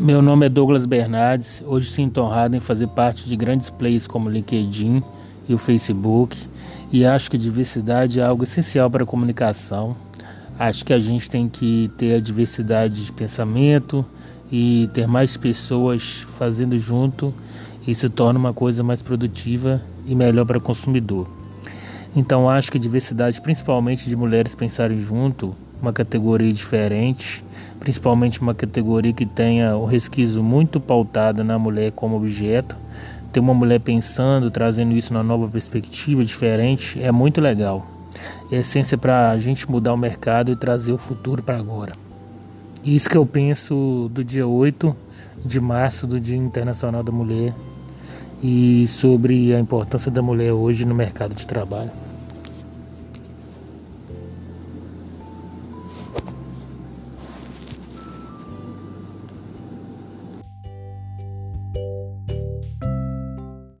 Meu nome é Douglas Bernardes. Hoje sinto honrado em fazer parte de grandes players como o LinkedIn e o Facebook e acho que diversidade é algo essencial para a comunicação. Acho que a gente tem que ter a diversidade de pensamento e ter mais pessoas fazendo junto. Isso torna uma coisa mais produtiva e melhor para o consumidor. Então acho que a diversidade, principalmente de mulheres pensarem junto, uma categoria diferente, principalmente uma categoria que tenha o resquício muito pautado na mulher como objeto. Ter uma mulher pensando, trazendo isso numa nova perspectiva diferente, é muito legal. É essência para a gente mudar o mercado e trazer o futuro para agora. Isso que eu penso do dia 8 de março, do Dia Internacional da Mulher, e sobre a importância da mulher hoje no mercado de trabalho.